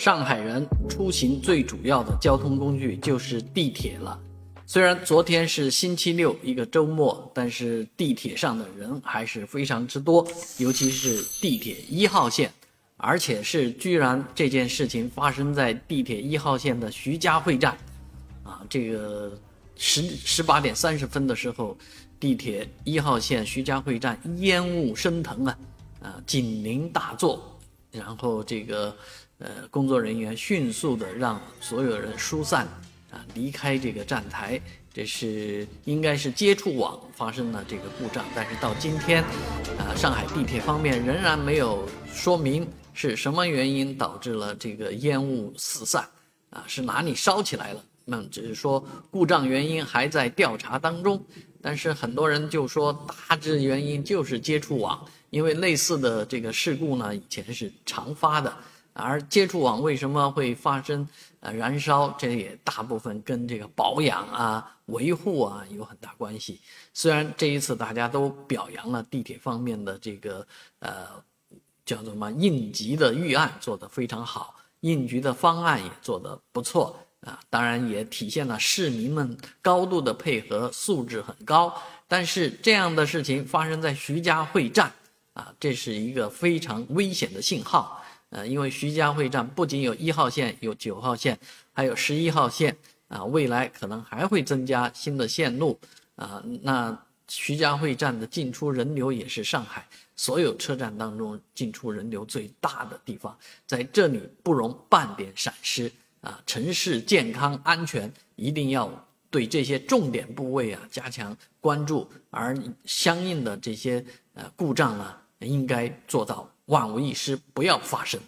上海人出行最主要的交通工具就是地铁了。虽然昨天是星期六，一个周末，但是地铁上的人还是非常之多，尤其是地铁一号线，而且是居然这件事情发生在地铁一号线的徐家汇站。啊，这个十十八点三十分的时候，地铁一号线徐家汇站烟雾升腾啊，啊，警铃大作，然后这个呃工作人员迅速的让所有人疏散啊，离开这个站台。这是应该是接触网发生了这个故障，但是到今天，啊，上海地铁方面仍然没有说明是什么原因导致了这个烟雾四散，啊，是哪里烧起来了？那只是说故障原因还在调查当中，但是很多人就说大致原因就是接触网，因为类似的这个事故呢以前是常发的，而接触网为什么会发生呃燃烧，这也大部分跟这个保养啊、维护啊有很大关系。虽然这一次大家都表扬了地铁方面的这个呃叫做什么应急的预案做得非常好，应急的方案也做得不错。啊，当然也体现了市民们高度的配合，素质很高。但是这样的事情发生在徐家汇站，啊，这是一个非常危险的信号。呃，因为徐家汇站不仅有一号线、有九号线，还有十一号线，啊，未来可能还会增加新的线路。啊，那徐家汇站的进出人流也是上海所有车站当中进出人流最大的地方，在这里不容半点闪失。啊，城市健康安全一定要对这些重点部位啊加强关注，而相应的这些呃故障呢，应该做到万无一失，不要发生。